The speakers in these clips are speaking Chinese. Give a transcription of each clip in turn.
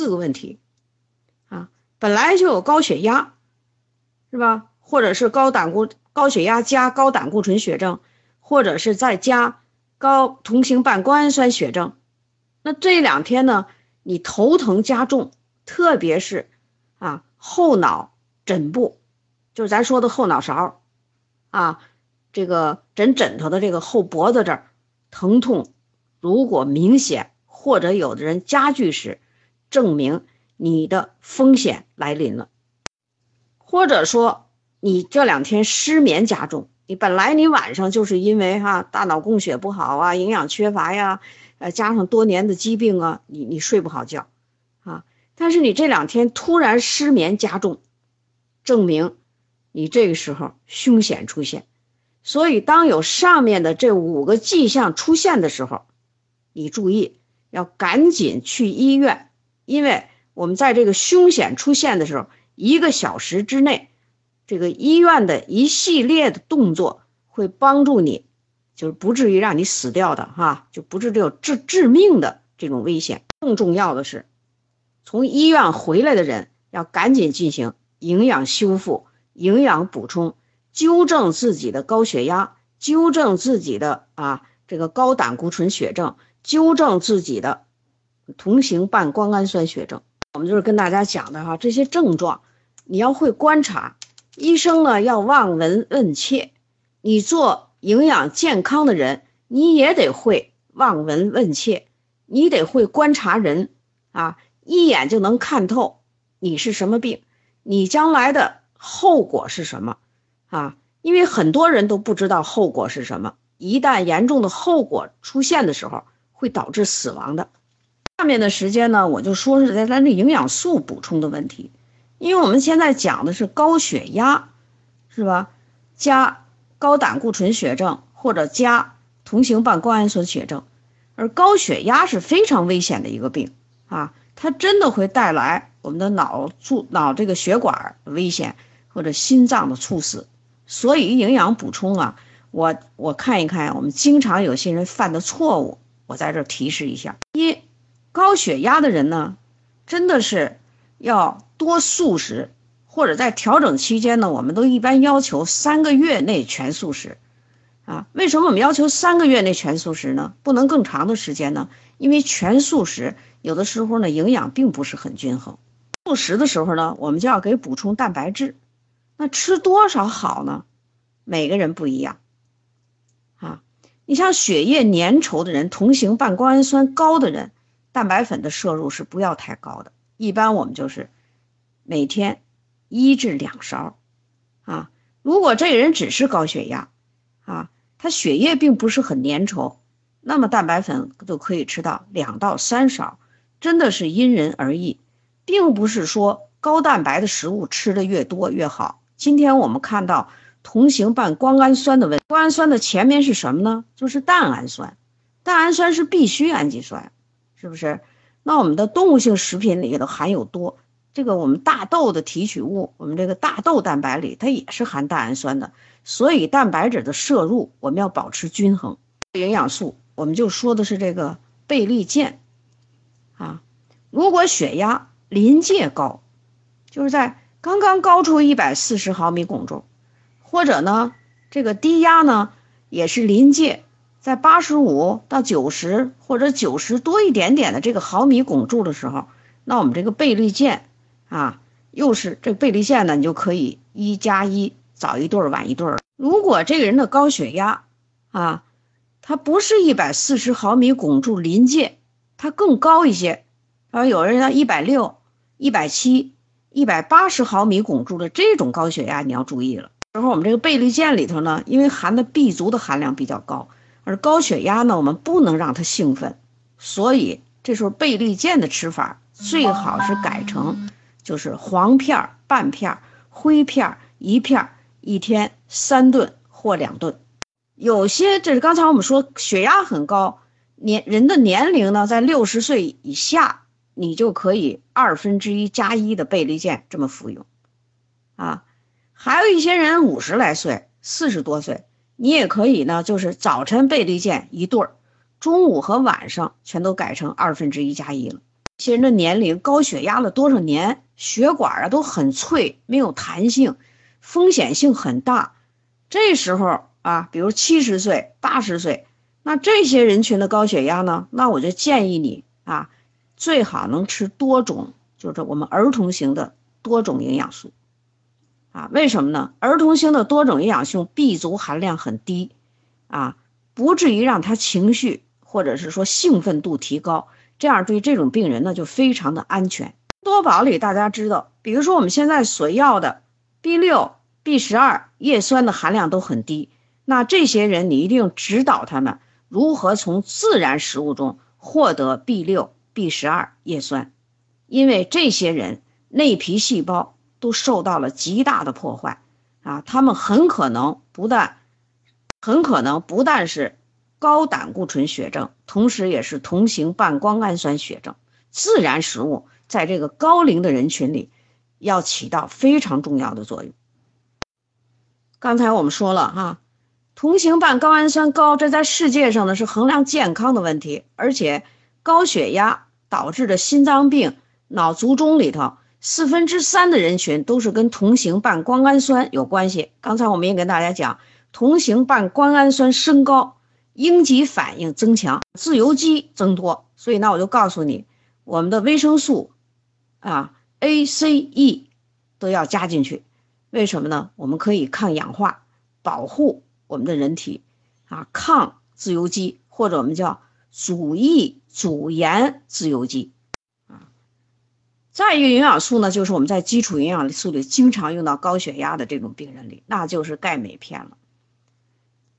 四个问题啊，本来就有高血压，是吧？或者是高胆固高血压加高胆固醇血症，或者是再加高同型半胱氨酸血症，那这两天呢，你头疼加重，特别是啊后脑枕部，就是咱说的后脑勺，啊这个枕枕头的这个后脖子这儿疼痛，如果明显或者有的人加剧时，证明你的风险来临了，或者说。你这两天失眠加重，你本来你晚上就是因为哈大脑供血不好啊，营养缺乏呀，呃加上多年的疾病啊，你你睡不好觉，啊，但是你这两天突然失眠加重，证明你这个时候凶险出现，所以当有上面的这五个迹象出现的时候，你注意要赶紧去医院，因为我们在这个凶险出现的时候，一个小时之内。这个医院的一系列的动作会帮助你，就是不至于让你死掉的哈，就不至于有致致命的这种危险。更重要的是，从医院回来的人要赶紧进行营养修复、营养补充，纠正自己的高血压，纠正自己的啊这个高胆固醇血症，纠正自己的同型半胱氨酸血症。我们就是跟大家讲的哈，这些症状你要会观察。医生呢要望闻问切，你做营养健康的人，你也得会望闻问切，你得会观察人啊，一眼就能看透你是什么病，你将来的后果是什么啊？因为很多人都不知道后果是什么，一旦严重的后果出现的时候，会导致死亡的。下面的时间呢，我就说是在咱这营养素补充的问题。因为我们现在讲的是高血压，是吧？加高胆固醇血症或者加同型半胱氨酸血症，而高血压是非常危险的一个病啊，它真的会带来我们的脑促脑这个血管危险或者心脏的猝死。所以营养补充啊，我我看一看，我们经常有些人犯的错误，我在这提示一下：一，高血压的人呢，真的是要。多素食，或者在调整期间呢，我们都一般要求三个月内全素食，啊，为什么我们要求三个月内全素食呢？不能更长的时间呢？因为全素食有的时候呢，营养并不是很均衡。素食的时候呢，我们就要给补充蛋白质，那吃多少好呢？每个人不一样，啊，你像血液粘稠的人，同型半胱氨酸高的人，蛋白粉的摄入是不要太高的，一般我们就是。每天一至两勺，啊，如果这个人只是高血压，啊，他血液并不是很粘稠，那么蛋白粉就可以吃到两到三勺，真的是因人而异，并不是说高蛋白的食物吃的越多越好。今天我们看到同型半胱氨酸的问，胱氨酸的前面是什么呢？就是蛋氨酸，蛋氨酸是必需氨基酸，是不是？那我们的动物性食品里头含有多。这个我们大豆的提取物，我们这个大豆蛋白里它也是含蛋氨酸的，所以蛋白质的摄入我们要保持均衡。营养素我们就说的是这个倍利健啊，如果血压临界高，就是在刚刚高出一百四十毫米汞柱，或者呢这个低压呢也是临界在八十五到九十或者九十多一点点的这个毫米汞柱的时候，那我们这个倍率键。啊，又是这倍率线呢，你就可以一加一，早一对儿晚一对儿。如果这个人的高血压啊，他不是一百四十毫米汞柱临界，他更高一些，啊，有人要一百六、一百七、一百八十毫米汞柱的这种高血压，你要注意了。然后我们这个倍率键里头呢，因为含的 B 族的含量比较高，而高血压呢，我们不能让他兴奋，所以这时候倍立健的吃法最好是改成。就是黄片半片，灰片一片，一天三顿或两顿。有些这是刚才我们说血压很高，年人的年龄呢在六十岁以下，你就可以二分之一加一的倍立健这么服用，啊，还有一些人五十来岁，四十多岁，你也可以呢，就是早晨倍立健一对儿，中午和晚上全都改成二分之一加一了。其实这年龄高血压了多少年，血管啊都很脆，没有弹性，风险性很大。这时候啊，比如七十岁、八十岁，那这些人群的高血压呢，那我就建议你啊，最好能吃多种，就是我们儿童型的多种营养素。啊，为什么呢？儿童型的多种营养素 B 族含量很低，啊，不至于让他情绪或者是说兴奋度提高，这样对这种病人呢就非常的安全。多宝里大家知道，比如说我们现在所要的 B 六、B 十二叶酸的含量都很低，那这些人你一定指导他们如何从自然食物中获得 B 六、B 十二叶酸，因为这些人内皮细胞。都受到了极大的破坏，啊，他们很可能不但，很可能不但是高胆固醇血症，同时也是同型半胱氨酸血症。自然食物在这个高龄的人群里，要起到非常重要的作用。刚才我们说了哈，同型半胱氨酸高，这在世界上呢是衡量健康的问题，而且高血压导致的心脏病、脑卒中里头。四分之三的人群都是跟同型半胱氨酸有关系。刚才我们也跟大家讲，同型半胱氨酸升高，应激反应增强，自由基增多。所以呢，我就告诉你，我们的维生素啊 A、C、E 都要加进去。为什么呢？我们可以抗氧化，保护我们的人体啊，抗自由基，或者我们叫阻抑阻延自由基。再一个营养素呢，就是我们在基础营养素里经常用到高血压的这种病人里，那就是钙镁片了。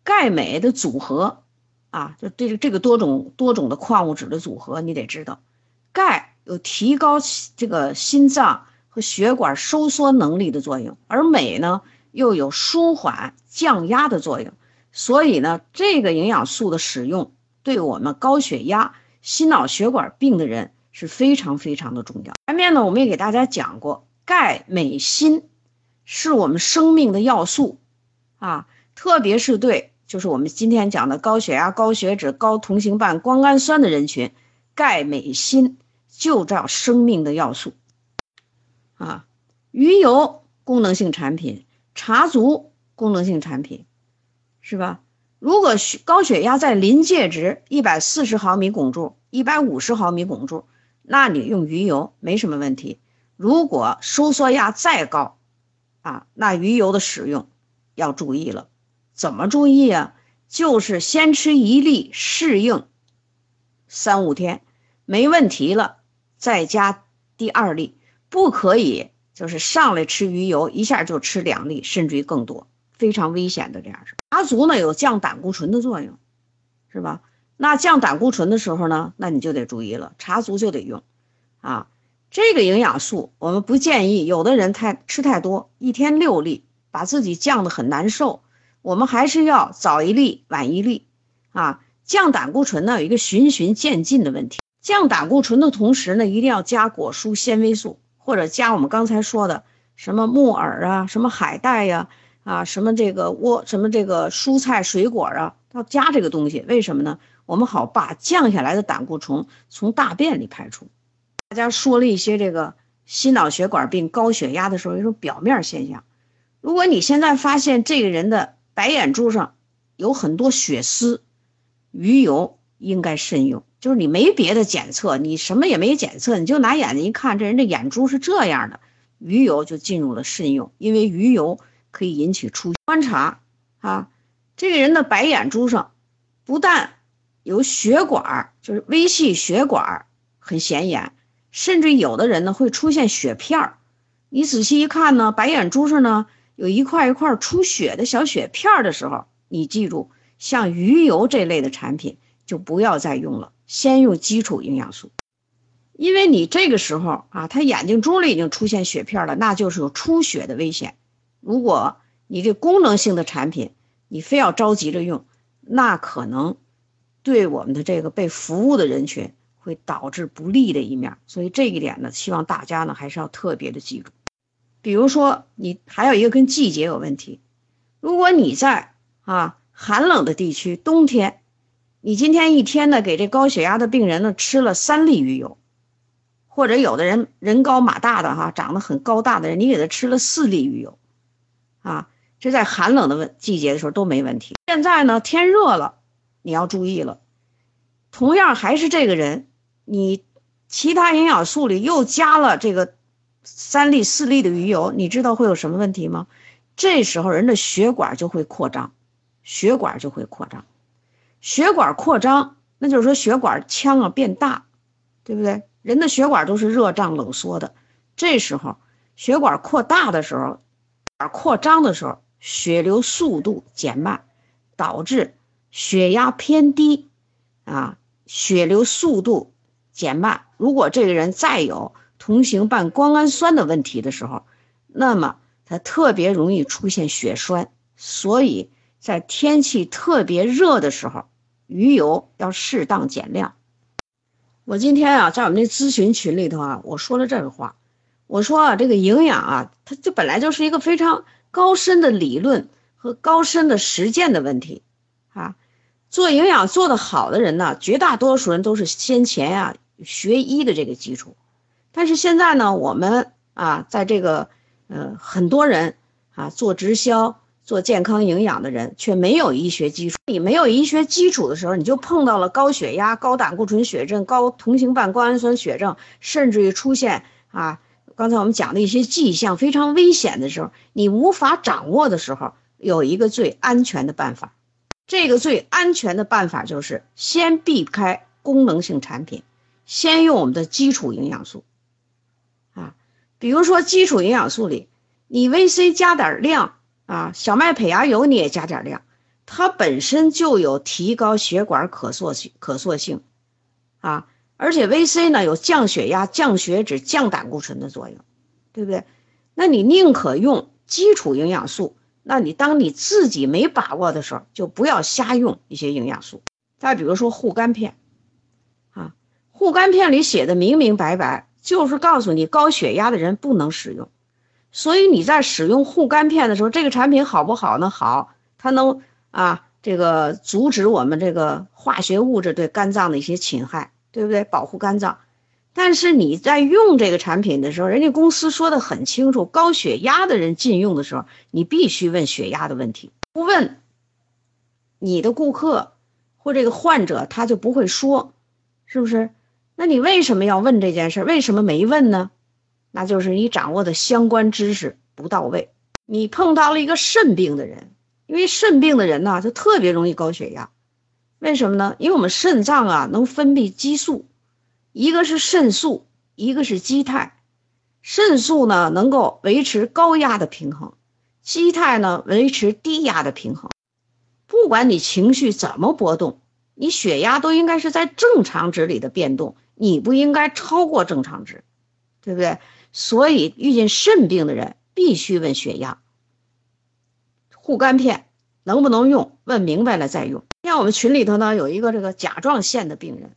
钙镁的组合啊，就这个这个多种多种的矿物质的组合，你得知道，钙有提高这个心脏和血管收缩能力的作用，而镁呢又有舒缓降压的作用。所以呢，这个营养素的使用对我们高血压、心脑血管病的人。是非常非常的重要。前面呢，我们也给大家讲过，钙、镁、锌是我们生命的要素啊，特别是对就是我们今天讲的高血压、高血脂、高同型半胱氨酸的人群，钙、镁、锌就叫生命的要素啊。鱼油功能性产品，茶足功能性产品，是吧？如果血高血压在临界值一百四十毫米汞柱、一百五十毫米汞柱。那你用鱼油没什么问题。如果收缩压再高，啊，那鱼油的使用要注意了。怎么注意啊？就是先吃一粒适应三五天，没问题了再加第二粒，不可以就是上来吃鱼油一下就吃两粒，甚至于更多，非常危险的这样是。茶足呢有降胆固醇的作用，是吧？那降胆固醇的时候呢，那你就得注意了，茶足就得用，啊，这个营养素我们不建议，有的人太吃太多，一天六粒，把自己降得很难受。我们还是要早一粒晚一粒，啊，降胆固醇呢有一个循序渐进的问题，降胆固醇的同时呢，一定要加果蔬纤维素，或者加我们刚才说的什么木耳啊，什么海带呀，啊，什么这个窝，什么这个蔬菜水果啊，要加这个东西，为什么呢？我们好把降下来的胆固醇从大便里排出。大家说了一些这个心脑血管病、高血压的时候一种表面现象。如果你现在发现这个人的白眼珠上有很多血丝，鱼油应该慎用。就是你没别的检测，你什么也没检测，你就拿眼睛一看，这人的眼珠是这样的，鱼油就进入了慎用，因为鱼油可以引起出。观察啊，这个人的白眼珠上不但有血管就是微细血管很显眼，甚至有的人呢会出现血片儿。你仔细一看呢，白眼珠上呢有一块一块出血的小血片儿的时候，你记住，像鱼油这类的产品就不要再用了，先用基础营养素。因为你这个时候啊，他眼睛珠里已经出现血片了，那就是有出血的危险。如果你这功能性的产品，你非要着急着用，那可能。对我们的这个被服务的人群会导致不利的一面，所以这一点呢，希望大家呢还是要特别的记住。比如说，你还有一个跟季节有问题，如果你在啊寒冷的地区，冬天，你今天一天呢给这高血压的病人呢吃了三粒鱼油，或者有的人人高马大的哈，长得很高大的人，你给他吃了四粒鱼油，啊，这在寒冷的问季节的时候都没问题。现在呢，天热了，你要注意了。同样还是这个人，你其他营养素里又加了这个三粒四粒的鱼油，你知道会有什么问题吗？这时候人的血管就会扩张，血管就会扩张，血管扩张，那就是说血管腔啊变大，对不对？人的血管都是热胀冷缩的，这时候血管扩大的时候，扩张的时候，血流速度减慢，导致血压偏低，啊。血流速度减慢，如果这个人再有同型半胱氨酸的问题的时候，那么他特别容易出现血栓。所以在天气特别热的时候，鱼油要适当减量。我今天啊，在我们那咨询群里头啊，我说了这个话，我说啊，这个营养啊，它就本来就是一个非常高深的理论和高深的实践的问题啊。做营养做得好的人呢，绝大多数人都是先前呀学医的这个基础，但是现在呢，我们啊，在这个呃很多人啊做直销、做健康营养的人却没有医学基础。你没有医学基础的时候，你就碰到了高血压、高胆固醇血症、高同型半胱氨酸血症，甚至于出现啊刚才我们讲的一些迹象非常危险的时候，你无法掌握的时候，有一个最安全的办法。这个最安全的办法就是先避开功能性产品，先用我们的基础营养素，啊，比如说基础营养素里，你 VC 加点量啊，小麦胚芽油你也加点量，它本身就有提高血管可塑性可塑性，啊，而且 VC 呢有降血压、降血脂、降胆固醇的作用，对不对？那你宁可用基础营养素。那你当你自己没把握的时候，就不要瞎用一些营养素。再比如说护肝片，啊，护肝片里写的明明白白，就是告诉你高血压的人不能使用。所以你在使用护肝片的时候，这个产品好不好呢？好，它能啊，这个阻止我们这个化学物质对肝脏的一些侵害，对不对？保护肝脏。但是你在用这个产品的时候，人家公司说的很清楚，高血压的人禁用的时候，你必须问血压的问题。不问，你的顾客或这个患者他就不会说，是不是？那你为什么要问这件事？为什么没问呢？那就是你掌握的相关知识不到位。你碰到了一个肾病的人，因为肾病的人呢，就特别容易高血压。为什么呢？因为我们肾脏啊能分泌激素。一个是肾素，一个是肌肽。肾素呢能够维持高压的平衡，肌肽呢维持低压的平衡。不管你情绪怎么波动，你血压都应该是在正常值里的变动，你不应该超过正常值，对不对？所以遇见肾病的人必须问血压。护肝片能不能用？问明白了再用。像我们群里头呢有一个这个甲状腺的病人。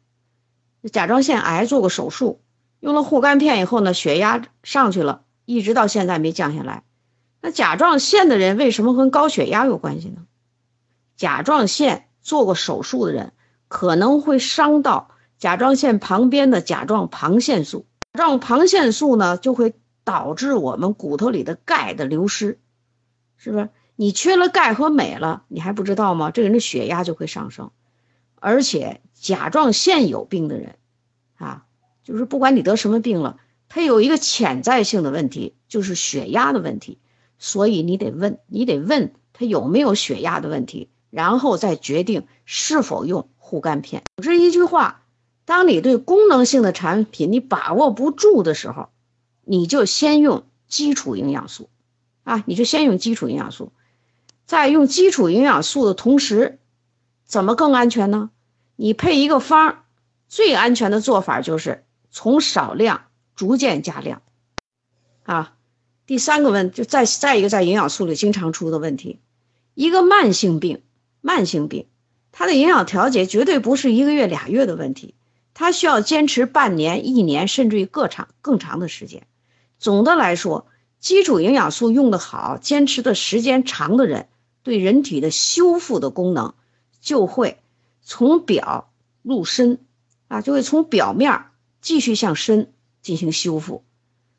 甲状腺癌做过手术，用了护肝片以后呢，血压上去了，一直到现在没降下来。那甲状腺的人为什么跟高血压有关系呢？甲状腺做过手术的人可能会伤到甲状腺旁边的甲状旁腺素，甲状旁腺素呢就会导致我们骨头里的钙的流失，是不是？你缺了钙和镁了，你还不知道吗？这个人的血压就会上升，而且。甲状腺有病的人，啊，就是不管你得什么病了，他有一个潜在性的问题，就是血压的问题，所以你得问，你得问他有没有血压的问题，然后再决定是否用护肝片。这一句话，当你对功能性的产品你把握不住的时候，你就先用基础营养素，啊，你就先用基础营养素，在用基础营养素的同时，怎么更安全呢？你配一个方，最安全的做法就是从少量逐渐加量，啊，第三个问就再再一个在营养素里经常出的问题，一个慢性病，慢性病，它的营养调节绝对不是一个月俩月的问题，它需要坚持半年、一年，甚至于更长更长的时间。总的来说，基础营养素用的好，坚持的时间长的人，对人体的修复的功能就会。从表入深，啊，就会从表面继续向深，进行修复。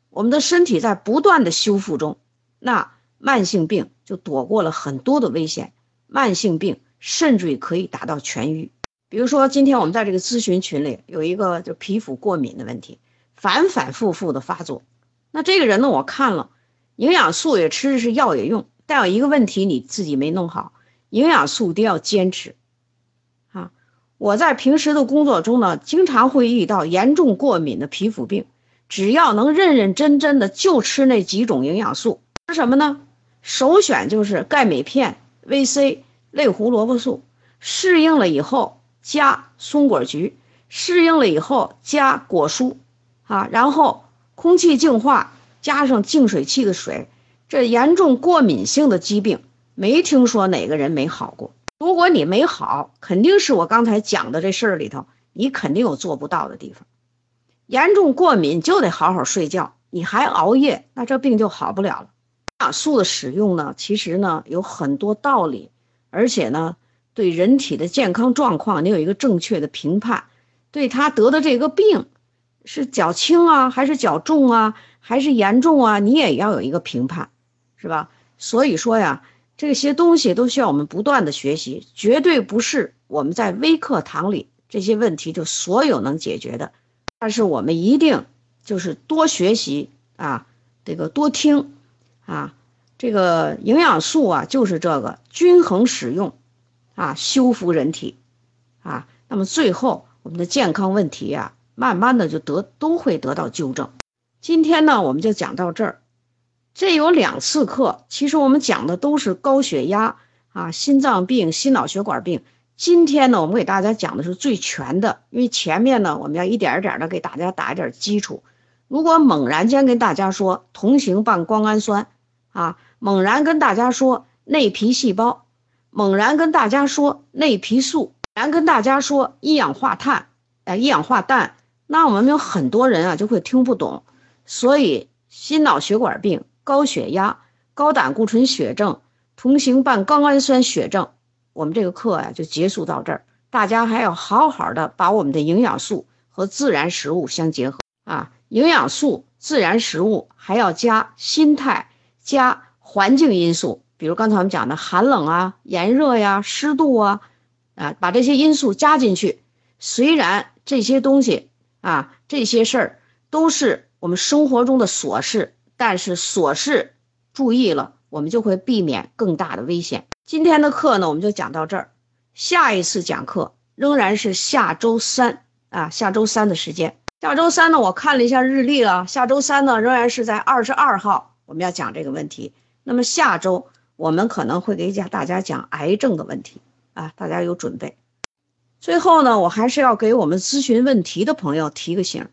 我们的身体在不断的修复中，那慢性病就躲过了很多的危险，慢性病甚至于可以达到痊愈。比如说，今天我们在这个咨询群里有一个就皮肤过敏的问题，反反复复的发作。那这个人呢，我看了，营养素也吃，是药也用，但有一个问题你自己没弄好，营养素一定要坚持。我在平时的工作中呢，经常会遇到严重过敏的皮肤病，只要能认认真真的就吃那几种营养素，吃什么呢？首选就是钙镁片、VC、类胡萝卜素，适应了以后。加松果菊，适应了以后加果蔬，啊，然后空气净化加上净水器的水，这严重过敏性的疾病没听说哪个人没好过。如果你没好，肯定是我刚才讲的这事儿里头，你肯定有做不到的地方。严重过敏就得好好睡觉，你还熬夜，那这病就好不了了。营养素的使用呢，其实呢有很多道理，而且呢。对人体的健康状况，你有一个正确的评判；对他得的这个病，是较轻啊，还是较重啊，还是严重啊，你也要有一个评判，是吧？所以说呀，这些东西都需要我们不断的学习，绝对不是我们在微课堂里这些问题就所有能解决的。但是我们一定就是多学习啊，这个多听啊，这个营养素啊，就是这个均衡使用。啊，修复人体，啊，那么最后我们的健康问题啊，慢慢的就得都会得到纠正。今天呢，我们就讲到这儿。这有两次课，其实我们讲的都是高血压啊、心脏病、心脑血管病。今天呢，我们给大家讲的是最全的，因为前面呢，我们要一点一点的给大家打一点基础。如果猛然间跟大家说同型半胱氨酸啊，猛然跟大家说内皮细胞。猛然跟大家说内皮素，然跟大家说一氧化碳，哎，一氧化氮，那我们有很多人啊就会听不懂，所以心脑血管病、高血压、高胆固醇血症、同型半胱氨酸血症，我们这个课呀就结束到这儿。大家还要好好的把我们的营养素和自然食物相结合啊，营养素、自然食物还要加心态、加环境因素。比如刚才我们讲的寒冷啊、炎热呀、湿度啊，啊，把这些因素加进去。虽然这些东西啊、这些事儿都是我们生活中的琐事，但是琐事注意了，我们就会避免更大的危险。今天的课呢，我们就讲到这儿。下一次讲课仍然是下周三啊，下周三的时间。下周三呢，我看了一下日历了，下周三呢仍然是在二十二号，我们要讲这个问题。那么下周。我们可能会给讲大家讲癌症的问题啊，大家有准备。最后呢，我还是要给我们咨询问题的朋友提个醒：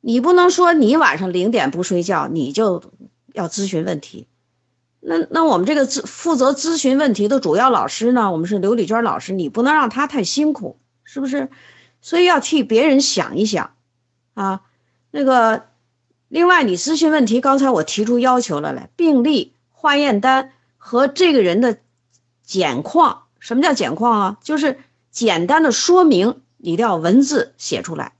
你不能说你晚上零点不睡觉，你就要咨询问题。那那我们这个咨负责咨询问题的主要老师呢，我们是刘丽娟老师，你不能让他太辛苦，是不是？所以要替别人想一想啊。那个，另外你咨询问题，刚才我提出要求了来，病历、化验单。和这个人的简况，什么叫简况啊？就是简单的说明，你都要文字写出来。